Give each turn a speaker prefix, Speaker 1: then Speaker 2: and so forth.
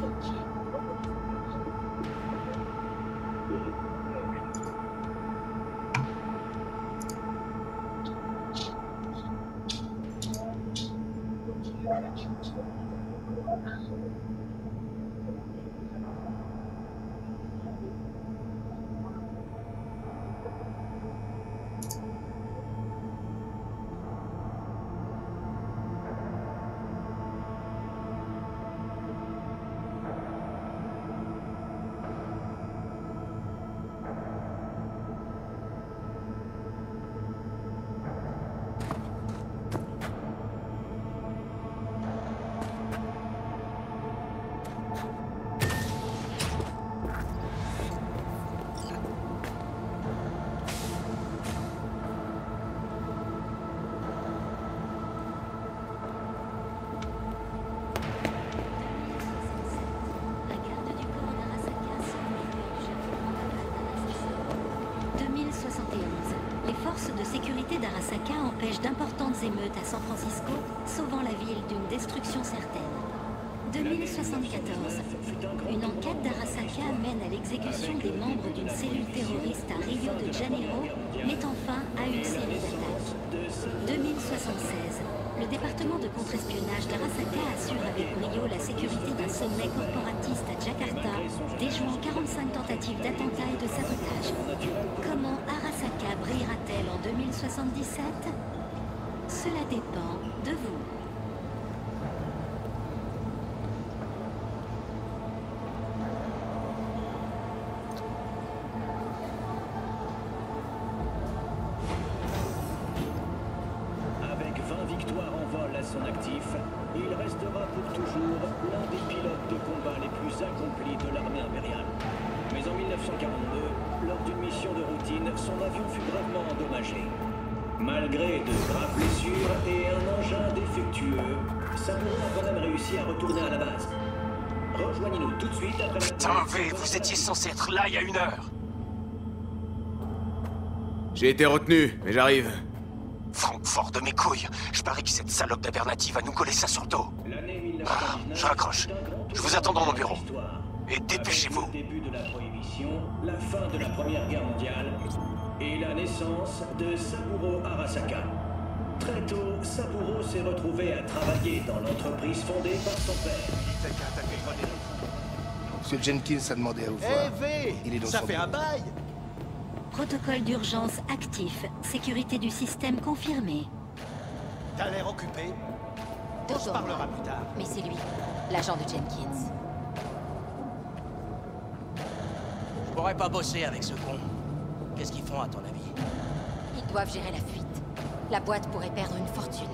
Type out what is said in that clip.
Speaker 1: La d'Arasaka empêchent d'importantes émeutes à San Francisco, sauvant la ville d'une destruction certaine. 2074. Une enquête d'Arasaka mène à l'exécution des membres d'une cellule terroriste à Rio de Janeiro, mettant fin à une série d'attaques. 2076. Le département de contre-espionnage d'Arasaka assure avec brio la sécurité d'un sommet corporatiste à Jakarta, déjouant 45 tentatives d'attentat 77? Cela dépend de vous.
Speaker 2: Avec 20 victoires en vol à son actif, il restera pour toujours l'un des pilotes de combat les plus accomplis de l'armée impériale. Mais en 1942, lors d'une mission de routine, son avion fut gravement endommagé. Malgré de graves blessures et un engin défectueux, Saburo a quand même réussi à retourner à la base. Rejoignez-nous tout de suite après.
Speaker 3: Putain, V, vous étiez censé être là il y a une heure
Speaker 4: J'ai été retenu, mais j'arrive.
Speaker 3: Francfort de mes couilles Je parie que cette salope d'Abernaty va nous coller ça sur le dos
Speaker 2: L'année
Speaker 3: Ah,
Speaker 2: 1919
Speaker 3: je raccroche. Je vous attends dans mon bureau. Et dépêchez-vous.
Speaker 2: Début de la prohibition, la fin de la Première Guerre mondiale et la naissance de Saburo Arasaka. Très tôt, Saburo s'est retrouvé à travailler dans l'entreprise fondée par son père.
Speaker 5: Monsieur Jenkins a demandé à vous
Speaker 6: Eh
Speaker 5: voir.
Speaker 6: V
Speaker 5: Il est dans
Speaker 6: Ça
Speaker 5: son
Speaker 6: fait un bail
Speaker 1: Protocole d'urgence actif. Sécurité du système confirmée.
Speaker 6: T'as l'air occupé On parlera plus tard.
Speaker 7: Mais c'est lui, l'agent de Jenkins.
Speaker 8: Je pourrais pas bosser avec ce con. Qu'est-ce qu'ils font à ton avis?
Speaker 7: Ils doivent gérer la fuite. La boîte pourrait perdre une fortune.